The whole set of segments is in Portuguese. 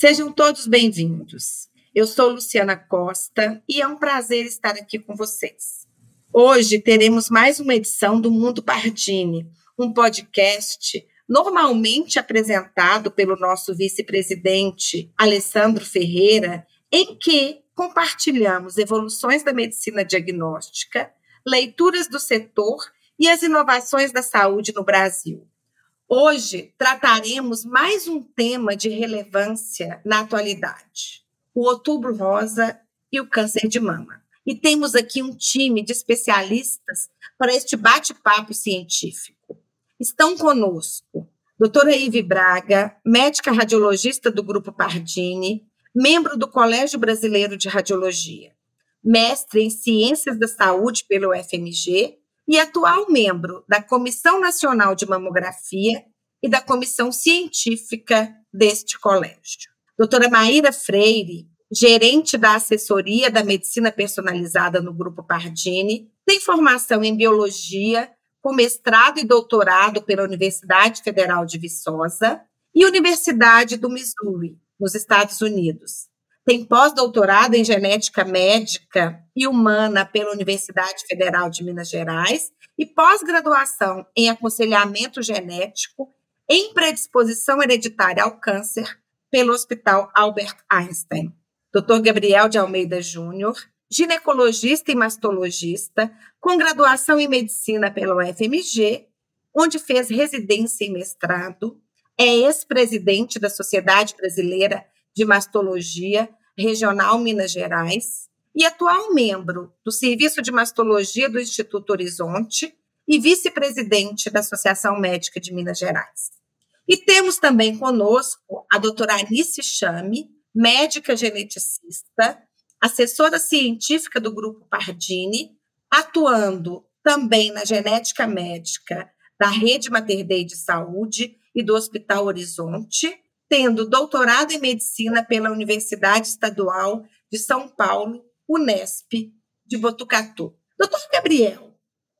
Sejam todos bem-vindos. Eu sou Luciana Costa e é um prazer estar aqui com vocês. Hoje teremos mais uma edição do Mundo Pardini, um podcast normalmente apresentado pelo nosso vice-presidente Alessandro Ferreira, em que compartilhamos evoluções da medicina diagnóstica, leituras do setor e as inovações da saúde no Brasil. Hoje trataremos mais um tema de relevância na atualidade: o Outubro Rosa e o câncer de mama. E temos aqui um time de especialistas para este bate-papo científico. Estão conosco doutora Ive Braga, médica radiologista do Grupo Pardini, membro do Colégio Brasileiro de Radiologia, mestre em Ciências da Saúde pelo FMG e atual membro da Comissão Nacional de Mamografia e da Comissão Científica deste colégio. Doutora Maíra Freire, gerente da assessoria da medicina personalizada no Grupo Pardini, tem formação em biologia, com mestrado e doutorado pela Universidade Federal de Viçosa e Universidade do Missouri, nos Estados Unidos. Tem pós-doutorado em genética médica e humana pela Universidade Federal de Minas Gerais e pós-graduação em aconselhamento genético em predisposição hereditária ao câncer pelo Hospital Albert Einstein. Dr. Gabriel de Almeida Júnior, ginecologista e mastologista, com graduação em medicina pela UFMG, onde fez residência e mestrado, é ex-presidente da Sociedade Brasileira de Mastologia Regional Minas Gerais e atual membro do Serviço de Mastologia do Instituto Horizonte e vice-presidente da Associação Médica de Minas Gerais. E temos também conosco a doutora Anice Chame, médica geneticista, assessora científica do Grupo Pardini, atuando também na genética médica da Rede Mater Dei de Saúde e do Hospital Horizonte, tendo doutorado em medicina pela Universidade Estadual de São Paulo, Unesp, de Botucatu. Doutor Gabriel,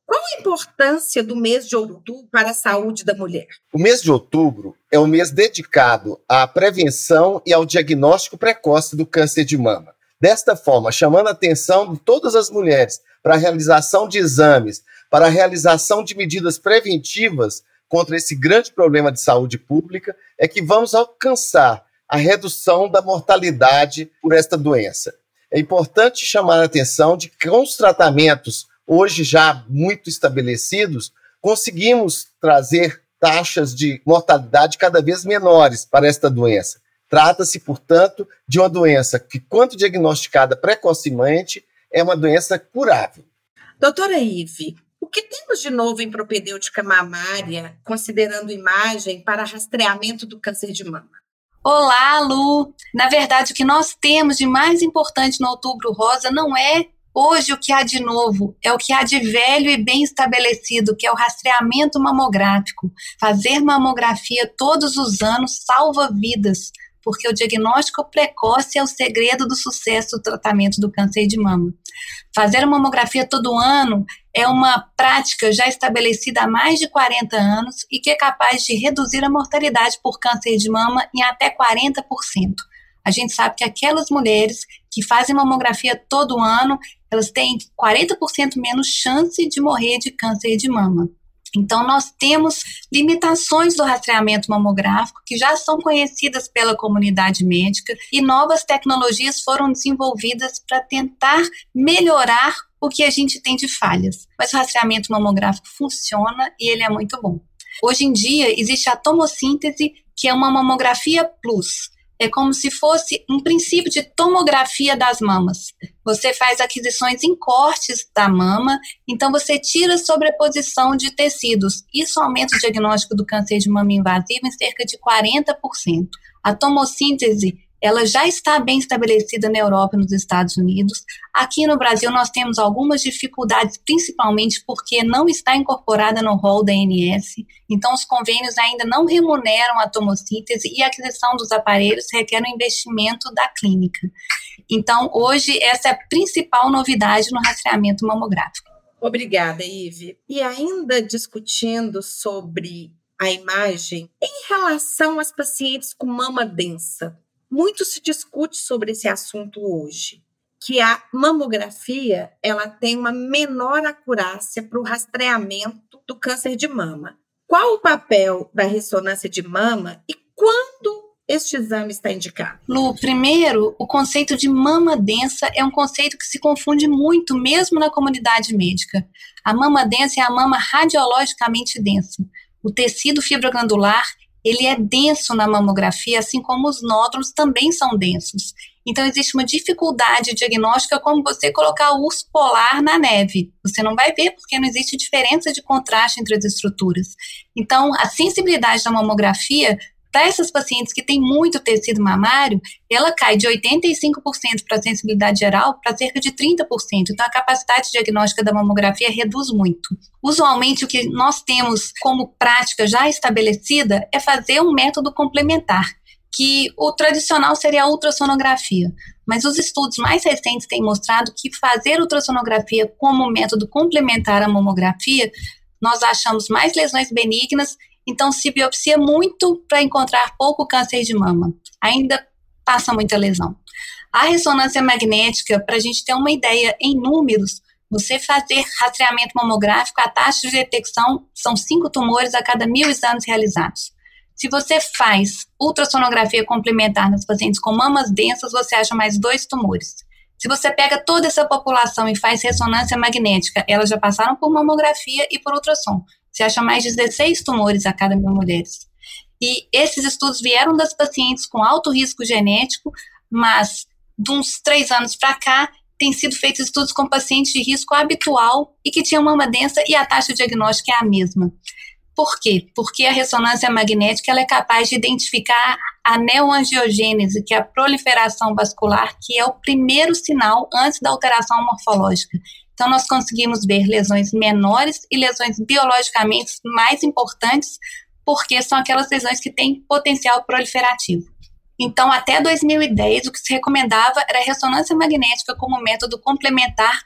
qual a importância do mês de outubro para a saúde da mulher? O mês de outubro é um mês dedicado à prevenção e ao diagnóstico precoce do câncer de mama. Desta forma, chamando a atenção de todas as mulheres para a realização de exames, para a realização de medidas preventivas contra esse grande problema de saúde pública, é que vamos alcançar a redução da mortalidade por esta doença. É importante chamar a atenção de que com os tratamentos hoje já muito estabelecidos, conseguimos trazer taxas de mortalidade cada vez menores para esta doença. Trata-se, portanto, de uma doença que, quando diagnosticada precocemente, é uma doença curável. Doutora Ive, o que temos de novo em propedêutica mamária, considerando imagem para rastreamento do câncer de mama? Olá, Lu! Na verdade, o que nós temos de mais importante no Outubro Rosa não é hoje o que há de novo, é o que há de velho e bem estabelecido, que é o rastreamento mamográfico. Fazer mamografia todos os anos salva vidas porque o diagnóstico precoce é o segredo do sucesso do tratamento do câncer de mama. Fazer a mamografia todo ano é uma prática já estabelecida há mais de 40 anos e que é capaz de reduzir a mortalidade por câncer de mama em até 40%. A gente sabe que aquelas mulheres que fazem mamografia todo ano, elas têm 40% menos chance de morrer de câncer de mama. Então, nós temos limitações do rastreamento mamográfico que já são conhecidas pela comunidade médica e novas tecnologias foram desenvolvidas para tentar melhorar o que a gente tem de falhas. Mas o rastreamento mamográfico funciona e ele é muito bom. Hoje em dia, existe a tomossíntese, que é uma mamografia plus é como se fosse um princípio de tomografia das mamas. Você faz aquisições em cortes da mama, então você tira sobreposição de tecidos. Isso aumenta o diagnóstico do câncer de mama invasivo em cerca de 40%. A tomossíntese ela já está bem estabelecida na Europa e nos Estados Unidos. Aqui no Brasil nós temos algumas dificuldades, principalmente porque não está incorporada no rol da ANS, então os convênios ainda não remuneram a tomossíntese e a aquisição dos aparelhos requer um investimento da clínica. Então, hoje, essa é a principal novidade no rastreamento mamográfico. Obrigada, Ive. E ainda discutindo sobre a imagem, em relação às pacientes com mama densa, Muito se discute sobre esse assunto hoje, que a mamografia ela tem uma menor acurácia para o rastreamento do câncer de mama. Qual o papel da ressonância de mama e quando este exame está indicado? Lu, primeiro, o conceito de mama densa é um conceito que se confunde muito, mesmo na comunidade médica. A mama densa é a mama radiologicamente densa. O tecido fibroglandular ele é denso na mamografia, assim como os nódulos também são densos. Então, existe uma dificuldade diagnóstica como você colocar o urso polar na neve. Você não vai ver porque não existe diferença de contraste entre as estruturas. Então, a sensibilidade da mamografia para essas pacientes que têm muito tecido mamário, ela cai de 85% para a sensibilidade geral para cerca de 30%. Então, a capacidade diagnóstica da mamografia reduz muito. Usualmente, o que nós temos como prática já estabelecida é fazer um método complementar, que o tradicional seria a ultrassonografia. Mas os estudos mais recentes têm mostrado que fazer ultrassonografia como método complementar à mamografia, nós achamos mais lesões benignas então se biopsia muito para encontrar pouco câncer de mama. Ainda passa muita lesão. A ressonância magnética, para a gente ter uma ideia em números, você fazer rastreamento mamográfico, a taxa de detecção são cinco tumores a cada mil exames realizados. Se você faz ultrassonografia complementar nas pacientes com mamas densas, você acha mais dois tumores. Se você pega toda essa população e faz ressonância magnética, elas já passaram por mamografia e por ultrassom. Se acha mais de 16 tumores a cada mil mulheres. E esses estudos vieram das pacientes com alto risco genético, mas de uns três anos para cá, tem sido feitos estudos com pacientes de risco habitual e que tinham mama densa e a taxa diagnóstica é a mesma. Por quê? Porque a ressonância magnética ela é capaz de identificar a neoangiogênese, que é a proliferação vascular, que é o primeiro sinal antes da alteração morfológica. Então, nós conseguimos ver lesões menores e lesões biologicamente mais importantes, porque são aquelas lesões que têm potencial proliferativo. Então, até 2010, o que se recomendava era a ressonância magnética como método complementar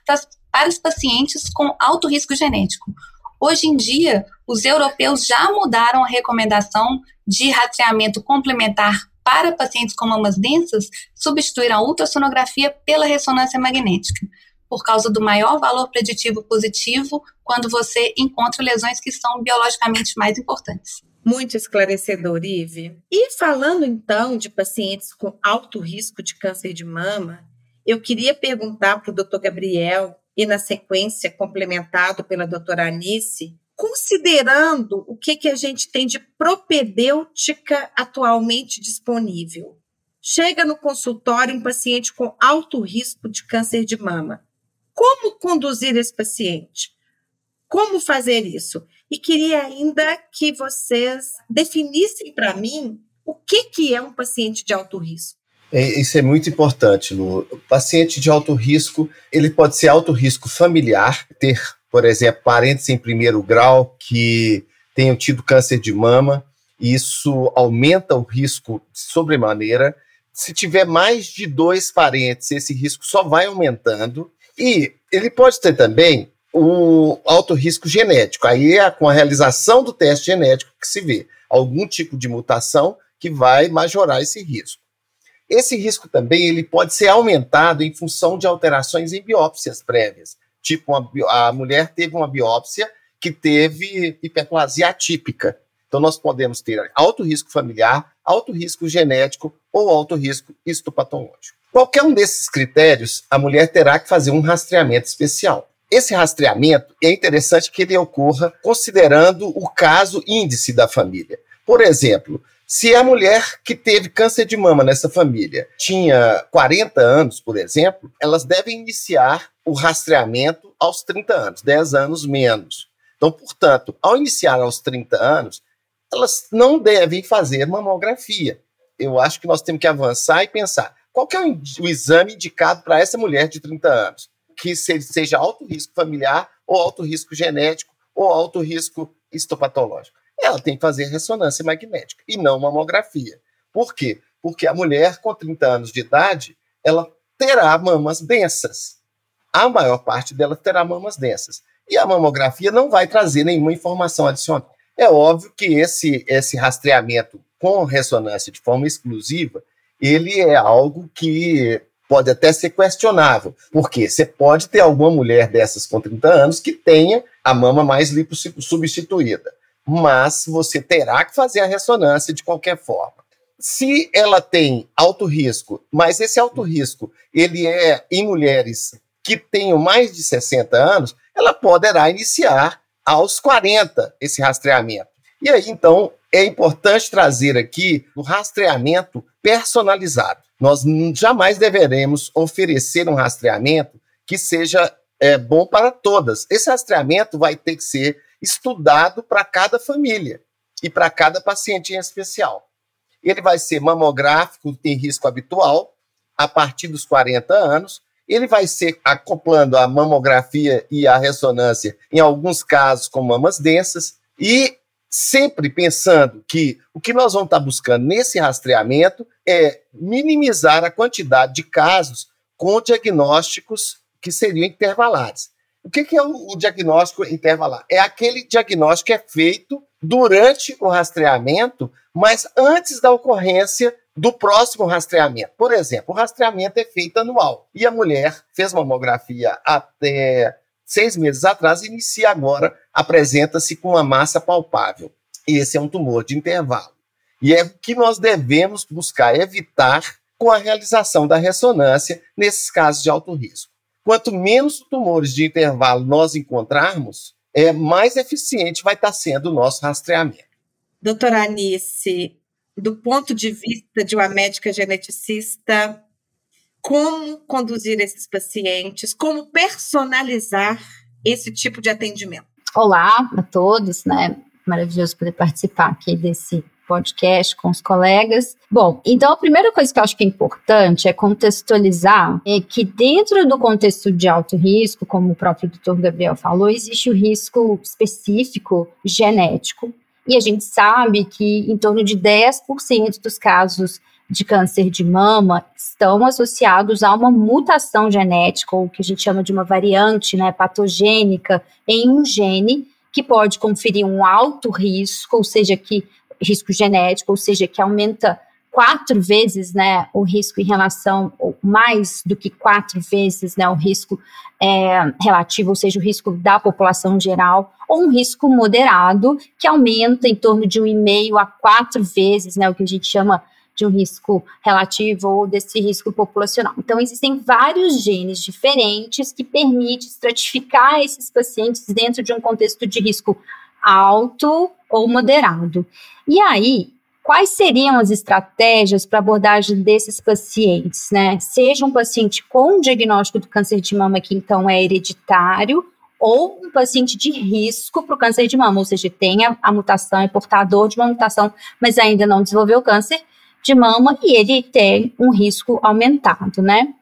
para, os pacientes com alto risco genético. Hoje em dia, os europeus já mudaram a recomendação de rastreamento complementar para pacientes com mamas densas, substituíram a ultrassonografia pela ressonância magnética por causa do maior valor preditivo positivo quando você encontra lesões que são biologicamente mais importantes. Muito esclarecedor, Ive. E falando então de pacientes com alto risco de câncer de mama, eu queria perguntar para o doutor Gabriel, e na sequência complementado pela doutora Anice, considerando o que, que a gente tem de propedêutica atualmente disponível. Chega no consultório um paciente com alto risco de câncer de mama. Como conduzir esse paciente? Como fazer isso? E queria ainda que vocês definissem para mim o que, que é um paciente de alto risco. É, isso é muito importante, Lu. O paciente de alto risco, ele pode ser alto risco familiar, ter, por exemplo, parentes em primeiro grau que tenham tido câncer de mama, isso aumenta o risco sobremaneira. Se tiver mais de dois parentes, esse risco só vai aumentando. E ele pode ter também o alto risco genético. Aí é com a realização do teste genético que se vê algum tipo de mutação que vai majorar esse risco. Esse risco também ele pode ser aumentado em função de alterações em biópsias prévias. Tipo, uma, a mulher teve uma biópsia que teve hiperplasia atípica. Então, nós podemos ter alto risco familiar, alto risco genético ou alto risco histopatológico. Qualquer um desses critérios, a mulher terá que fazer um rastreamento especial. Esse rastreamento é interessante que ele ocorra considerando o caso índice da família. Por exemplo, se a mulher que teve câncer de mama nessa família tinha 40 anos, por exemplo, elas devem iniciar o rastreamento aos 30 anos, 10 anos menos. Então, portanto, ao iniciar aos 30 anos, elas não devem fazer mamografia. Eu acho que nós temos que avançar e pensar qual é o, exame indicado para essa mulher de 30 anos? Que seja alto risco familiar, ou alto risco genético, ou alto risco histopatológico. Ela tem que fazer ressonância magnética e não mamografia. Por quê? Porque a mulher com 30 anos de idade, ela terá mamas densas. A maior parte dela terá mamas densas. E a mamografia não vai trazer nenhuma informação adicional. É óbvio que esse, esse rastreamento com ressonância de forma exclusiva, ele é algo que pode até ser questionável, porque você pode ter alguma mulher dessas com 30 anos que tenha a mama mais lipossubstituída, mas você terá que fazer a ressonância de qualquer forma. Se ela tem alto risco, mas esse alto risco ele é em mulheres que tenham mais de 60 anos, ela poderá iniciar aos 40 esse rastreamento. E aí, então, é importante trazer aqui o rastreamento personalizado. Nós jamais deveremos oferecer um rastreamento que seja é, bom para todas. Esse rastreamento vai ter que ser estudado para cada família e para cada paciente em especial. Ele vai ser mamográfico em risco habitual, a partir dos 40 anos. Ele vai ser acoplando a mamografia e a ressonância, em alguns casos, com mamas densas, e sempre pensando que o que nós vamos estar buscando nesse rastreamento é minimizar a quantidade de casos com diagnósticos que seriam intervalares. O que, é o, diagnóstico intervalar? É aquele diagnóstico que é feito durante o rastreamento, mas antes da ocorrência do próximo rastreamento. Por exemplo, o rastreamento é feito anual e a mulher fez mamografia até seis meses atrás, inicia agora, apresenta-se com uma massa palpável. Esse é um tumor de intervalo. E é o que nós devemos buscar evitar com a realização da ressonância nesses casos de alto risco. Quanto menos tumores de intervalo nós encontrarmos, é mais eficiente vai estar sendo o nosso rastreamento. Doutora Anice, do ponto de vista de uma médica geneticista, como conduzir esses pacientes, como personalizar esse tipo de atendimento. Olá a todos, né? Maravilhoso poder participar aqui desse podcast com os colegas. Bom, então a primeira coisa que eu acho que é importante é contextualizar é que dentro do contexto de alto risco, como o próprio doutor Gabriel falou, existe o risco específico genético. E a gente sabe que em torno de 10% dos casos de câncer de mama estão associados a uma mutação genética, ou que a gente chama de uma variante né, patogênica em um gene que pode conferir um alto risco, ou seja, que risco genético, ou seja, que aumenta quatro vezes né, o risco em relação, mais do que quatro vezes né, o risco é, relativo, ou seja, o risco da população geral, ou um risco moderado, que aumenta em torno de um e meio a quatro vezes, né, o que a gente chama de um risco relativo ou desse risco populacional. Então, existem vários genes diferentes que permitem estratificar esses pacientes dentro de um contexto de risco alto ou moderado. E aí, quais seriam as estratégias para abordagem desses pacientes, né? Seja um paciente com diagnóstico do câncer de mama que então é hereditário, ou um paciente de risco para o câncer de mama, ou seja, tem a, a mutação, é portador de uma mutação, mas ainda não desenvolveu câncer, de mama e ele tem um risco aumentado, né?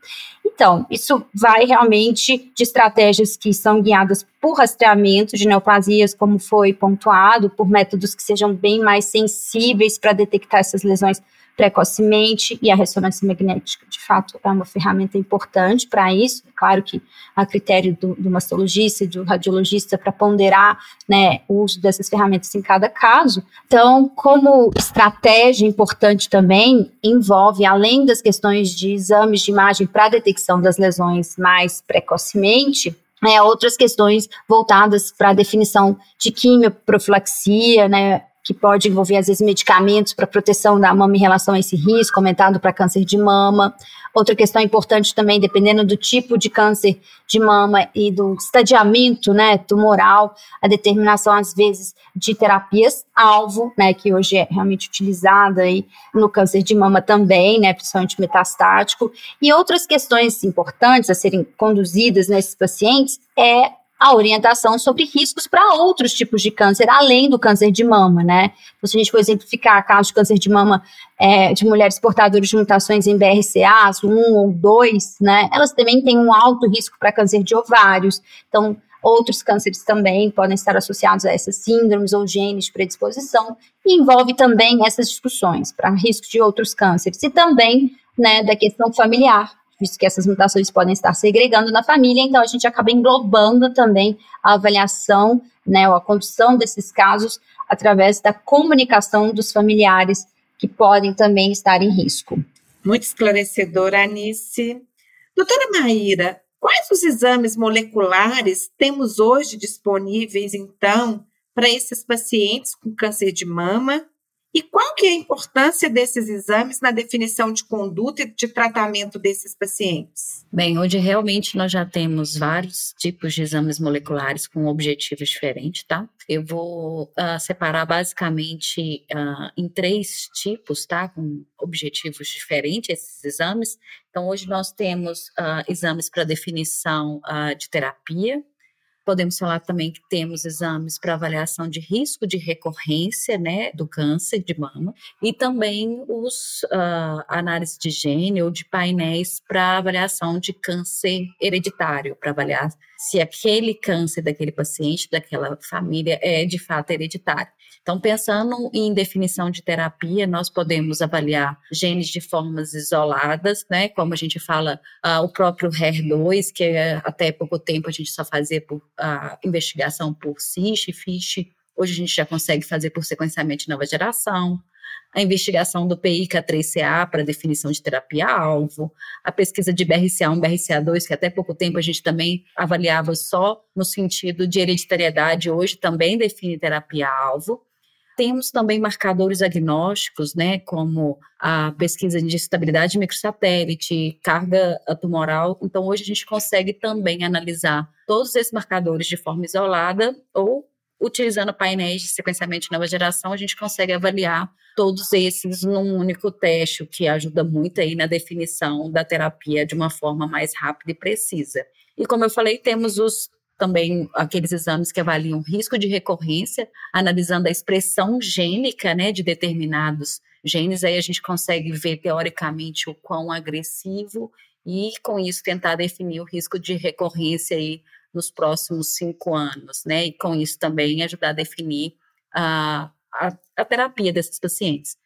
Então, isso vai realmente de estratégias que são guiadas por rastreamento de neoplasias, como foi pontuado, por métodos que sejam bem mais sensíveis para detectar essas lesões precocemente e a ressonância magnética, de fato, é uma ferramenta importante para isso. É claro que a critério do, do mastologista e do radiologista para ponderar né, o uso dessas ferramentas em cada caso. Então, como estratégia importante também, envolve, além das questões de exames de imagem para detecção das lesões mais precocemente, é, outras questões voltadas para a definição de quimioprofilaxia, né, que pode envolver, às vezes, medicamentos para proteção da mama em relação a esse risco, aumentado para câncer de mama. Outra questão importante também, dependendo do tipo de câncer de mama e do estadiamento né, tumoral, a determinação, às vezes, de terapias-alvo, né, que hoje é realmente utilizada aí no câncer de mama também, né, principalmente metastático. E outras questões importantes a serem conduzidas nesses pacientes é a orientação sobre riscos para outros tipos de câncer, além do câncer de mama, né? Então, se a gente for exemplificar casos de câncer de mama é, de mulheres portadoras de mutações em BRCA, 1 ou 2, né? Elas também têm um alto risco para câncer de ovários. Então, outros cânceres também podem estar associados a essas síndromes ou genes de predisposição, e envolve também essas discussões para risco de outros cânceres, e também né, da questão familiar, visto que essas mutações podem estar segregando na família, então a gente acaba englobando também a avaliação, né, ou a condução desses casos através da comunicação dos familiares que podem também estar em risco. Muito esclarecedora, Anice. Doutora Maíra, quais os exames moleculares temos hoje disponíveis, então, para esses pacientes com câncer de mama e qual que é a importância desses exames na definição de conduta e de tratamento desses pacientes? Bem, hoje realmente nós já temos vários tipos de exames moleculares com objetivos diferentes, tá? Eu vou uh, separar basicamente uh, em três tipos, tá? Com objetivos diferentes esses exames. Então, hoje nós temos uh, exames para definição de terapia, Podemos falar também que temos exames para avaliação de risco de recorrência, né, do câncer de mama, e também os uh, análises de gene ou de painéis para avaliação de câncer hereditário, para avaliar se aquele câncer daquele paciente, daquela família, é de fato hereditário. Então, pensando em definição de terapia, nós podemos avaliar genes de formas isoladas, né? Como a gente fala, uh, o próprio HER2, que é, até pouco tempo a gente só fazia por uh, investigação por CISH, FISH. Hoje a gente já consegue fazer por sequenciamento de nova geração a investigação do PICA3CA para definição de terapia-alvo, a pesquisa de BRCA1, BRCA2, que até pouco tempo a gente também avaliava só no sentido de hereditariedade, hoje também define terapia-alvo. Temos também marcadores agnósticos, né, como a pesquisa de estabilidade microsatélite, carga tumoral. Então, hoje a gente consegue também analisar todos esses marcadores de forma isolada ou utilizando painéis de sequenciamento de nova geração, a gente consegue avaliar todos esses num único teste, o que ajuda muito aí na definição da terapia de uma forma mais rápida e precisa. E como eu falei, temos os também aqueles exames que avaliam risco de recorrência, analisando a expressão gênica, né, de determinados genes, aí a gente consegue ver teoricamente o quão agressivo e com isso tentar definir o risco de recorrência aí nos próximos cinco anos, né? E com isso também ajudar a definir a, a, a terapia desses pacientes.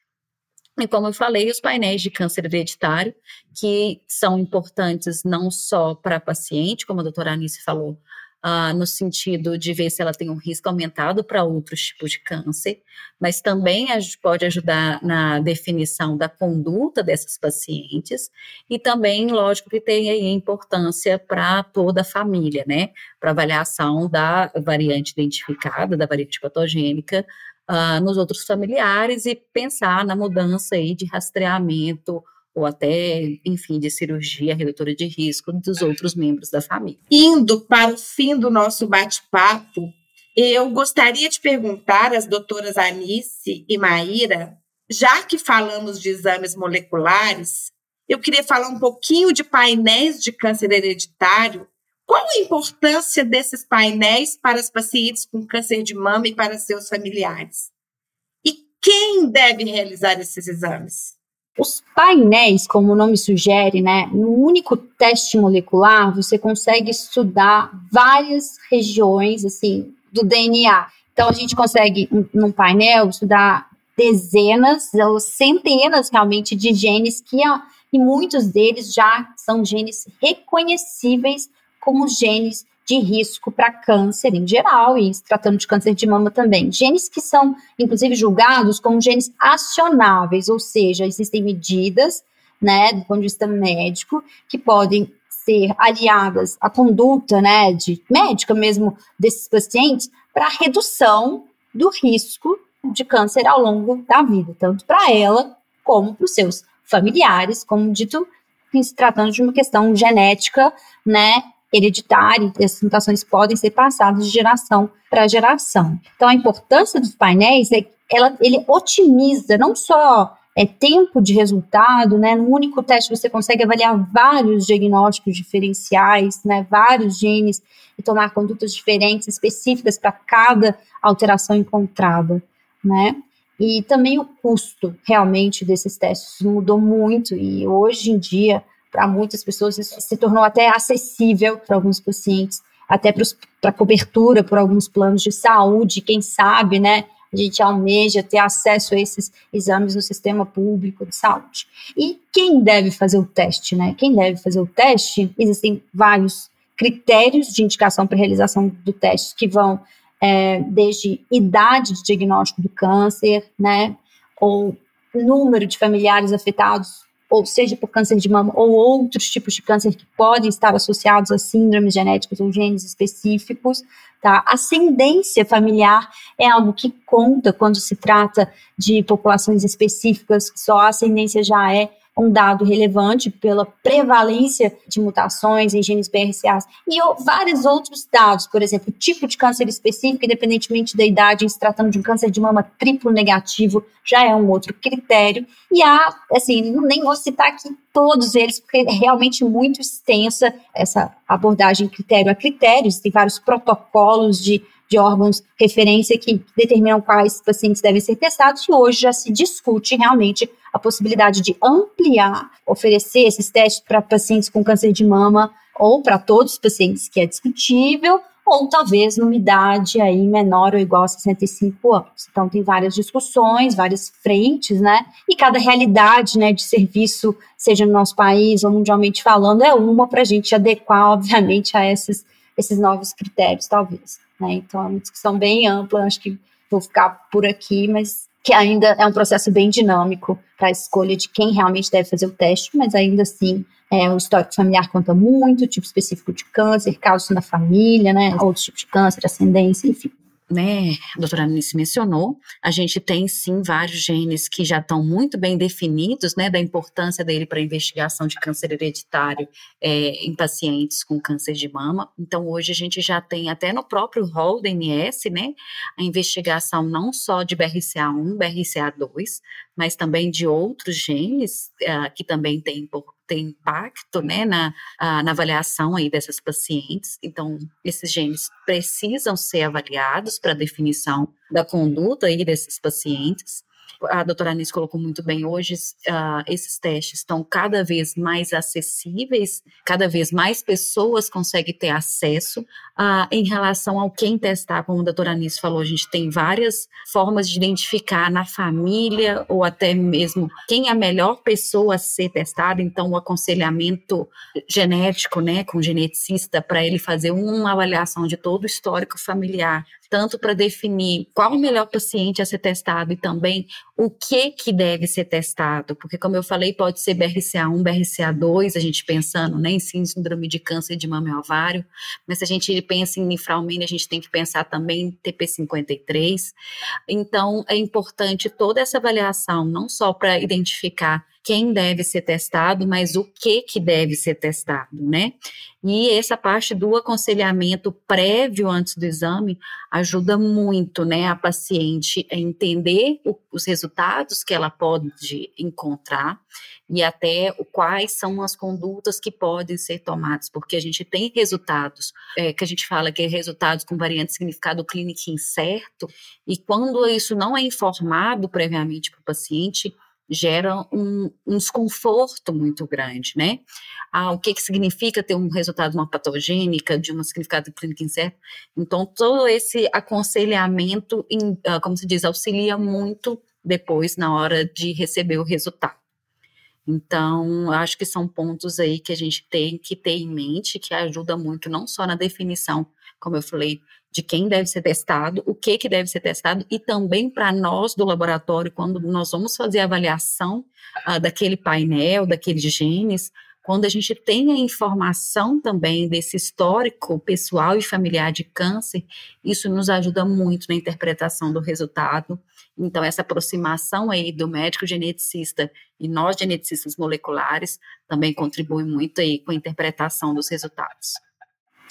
E como eu falei, os painéis de câncer hereditário, que são importantes não só para paciente, como a doutora Anice falou, uh, no sentido de ver se ela tem um risco aumentado para outros tipos de câncer, mas também pode ajudar na definição da conduta dessas pacientes e também, lógico, que tem aí importância para toda a família, né? Para avaliação da variante identificada, da variante patogênica, Uh, nos outros familiares e pensar na mudança aí de rastreamento ou até, enfim, de cirurgia redutora de risco dos outros membros da família. Indo para o fim do nosso bate-papo, eu gostaria de perguntar às doutoras Anice e Maíra, já que falamos de exames moleculares, eu queria falar um pouquinho de painéis de câncer hereditário. Qual a importância desses painéis para as pacientes com câncer de mama e para seus familiares? E quem deve realizar esses exames? Os painéis, como o nome sugere, né, no único teste molecular, você consegue estudar várias regiões assim do DNA. Então a gente consegue num painel estudar dezenas ou centenas realmente de genes que e muitos deles já são genes reconhecíveis como genes de risco para câncer em geral e se tratando de câncer de mama também. Genes que são, inclusive, julgados como genes acionáveis, ou seja, existem medidas, né, do ponto de vista médico, que podem ser aliadas à conduta, né, de médica mesmo desses pacientes para redução do risco de câncer ao longo da vida, tanto para ela como para os seus familiares, como dito, se tratando de uma questão genética, né, hereditária e as mutações podem ser passadas de geração para geração. Então, a importância dos painéis é ela, ele otimiza não só é, tempo de resultado, né? No único teste você consegue avaliar vários diagnósticos diferenciais, né? Vários genes e tomar condutas diferentes, específicas para cada alteração encontrada, né? E também o custo realmente desses testes mudou muito e hoje em dia para muitas pessoas isso se tornou até acessível para alguns pacientes, até para cobertura por alguns planos de saúde, quem sabe, né? A gente almeja ter acesso a esses exames no sistema público de saúde. E quem deve fazer o teste, né? Quem deve fazer o teste? Existem vários critérios de indicação para realização do teste que vão é, desde idade de diagnóstico do câncer, né? Ou número de familiares afetados ou seja por câncer de mama, ou outros tipos de câncer que podem estar associados a síndromes genéticas ou genes específicos. Tá? Ascendência familiar é algo que conta quando se trata de populações específicas, só a ascendência já é um dado relevante pela prevalência de mutações em genes BRCA e vários outros dados, por exemplo, tipo de câncer específico, independentemente da idade, se tratando de um câncer de mama triplo negativo, já é um outro critério. E há, assim, nem vou citar aqui todos eles, porque é realmente muito extensa essa abordagem critério a critérios, tem vários protocolos de de órgãos referência que determinam quais pacientes devem ser testados, e hoje já se discute realmente a possibilidade de ampliar, oferecer esses testes para pacientes com câncer de mama ou para todos os pacientes, que é discutível, ou talvez numa idade aí menor ou igual a 65 anos. Então tem várias discussões, várias frentes, né? E cada realidade, né, de serviço, seja no nosso país ou mundialmente falando, é uma para a gente adequar, obviamente, a esses, esses novos critérios, talvez. Né? Então é uma discussão bem ampla, acho que vou ficar por aqui, mas que ainda é um processo bem dinâmico para a escolha de quem realmente deve fazer o teste, mas ainda assim é, o histórico familiar conta muito, tipo específico de câncer, casos na família, né, outros tipos de câncer, ascendência, enfim né, a doutora Anice mencionou, a gente tem sim vários genes que já estão muito bem definidos, né, da importância dele para a investigação de câncer hereditário é, em pacientes com câncer de mama. Então, hoje a gente já tem até no próprio rol DNS, né, a investigação não só de BRCA1, BRCA2, mas também de outros genes uh, que também têm tem impacto né, na, na avaliação aí dessas pacientes. Então, esses genes precisam ser avaliados para definição da conduta aí desses pacientes a doutora Anis colocou muito bem, hoje uh, esses testes estão cada vez mais acessíveis, cada vez mais pessoas conseguem ter acesso uh, em relação ao quem testar, como a doutora Anis falou, a gente tem várias formas de identificar na família ou até mesmo quem é a melhor pessoa a ser testada, então o aconselhamento genético, né, com geneticista, para ele fazer uma avaliação de todo o histórico familiar, tanto para definir qual o melhor paciente a ser testado e também o que que deve ser testado, porque como eu falei, pode ser BRCA1, BRCA2, a gente pensando né, em síndrome de câncer de mama e ovário, mas se a gente pensa em nifralmina, a gente tem que pensar também em TP53. Então, é importante toda essa avaliação, não só para identificar quem deve ser testado, mas o que que deve ser testado, né? E essa parte do aconselhamento prévio antes do exame ajuda muito, né, a paciente a entender o, os resultados que ela pode encontrar e até quais são as condutas que podem ser tomadas, porque a gente tem resultados, é, que a gente fala que é resultados com variante significado clínico incerto, e quando isso não é informado previamente para o paciente, gera um, um, desconforto muito grande, né? Ah, o que, que significa ter um resultado de uma patogênica, de um significado clínico incerto? Então, todo esse aconselhamento, em, ah, como se diz, auxilia muito depois na hora de receber o resultado. Então, acho que são pontos aí que a gente tem que ter em mente, que ajuda muito, não só na definição, como eu falei, de quem deve ser testado, o que, que deve ser testado, e também para nós do laboratório, quando nós vamos fazer a avaliação uh, daquele painel, daqueles genes, quando a gente tem a informação também desse histórico pessoal e familiar de câncer, isso nos ajuda muito na interpretação do resultado. Então, essa aproximação aí do médico geneticista e nós geneticistas moleculares também contribui muito aí com a interpretação dos resultados.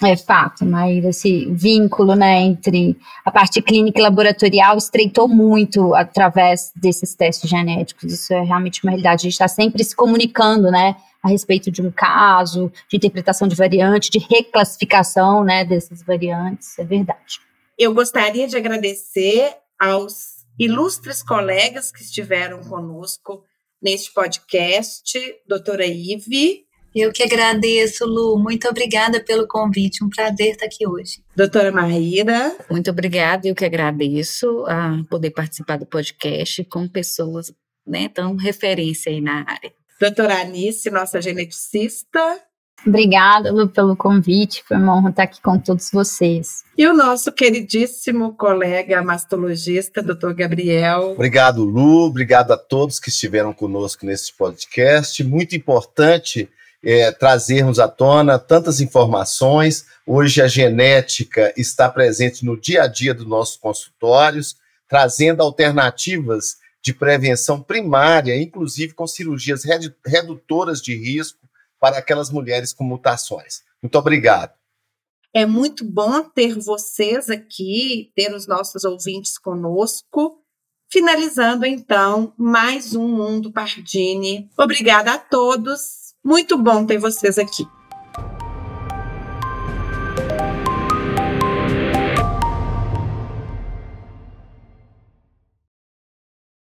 É fato, mas esse vínculo né, entre a parte clínica e laboratorial estreitou muito através desses testes genéticos. Isso é realmente uma realidade. A gente está sempre se comunicando né, a respeito de um caso, de interpretação de variante, de reclassificação né, dessas variantes. É verdade. Eu gostaria de agradecer aos ilustres colegas que estiveram conosco neste podcast, doutora Ive, eu que agradeço, Lu. Muito obrigada pelo convite. Um prazer estar aqui hoje. Doutora Maíra. Muito obrigada. Eu que agradeço a poder participar do podcast com pessoas né, tão referência aí na área. Doutora Anice, nossa geneticista. Obrigada, Lu, pelo convite. Foi uma honra estar aqui com todos vocês. E o nosso queridíssimo colega mastologista, doutor Gabriel. Obrigado, Lu. Obrigado a todos que estiveram conosco nesse podcast. Muito importante é, trazermos à tona tantas informações. Hoje a genética está presente no dia a dia dos nossos consultórios, trazendo alternativas de prevenção primária, inclusive com cirurgias redutoras de risco para aquelas mulheres com mutações. Muito obrigado. É muito bom ter vocês aqui, ter os nossos ouvintes conosco. Finalizando, então, mais um Mundo Pardini. Obrigada a todos. Muito bom ter vocês aqui.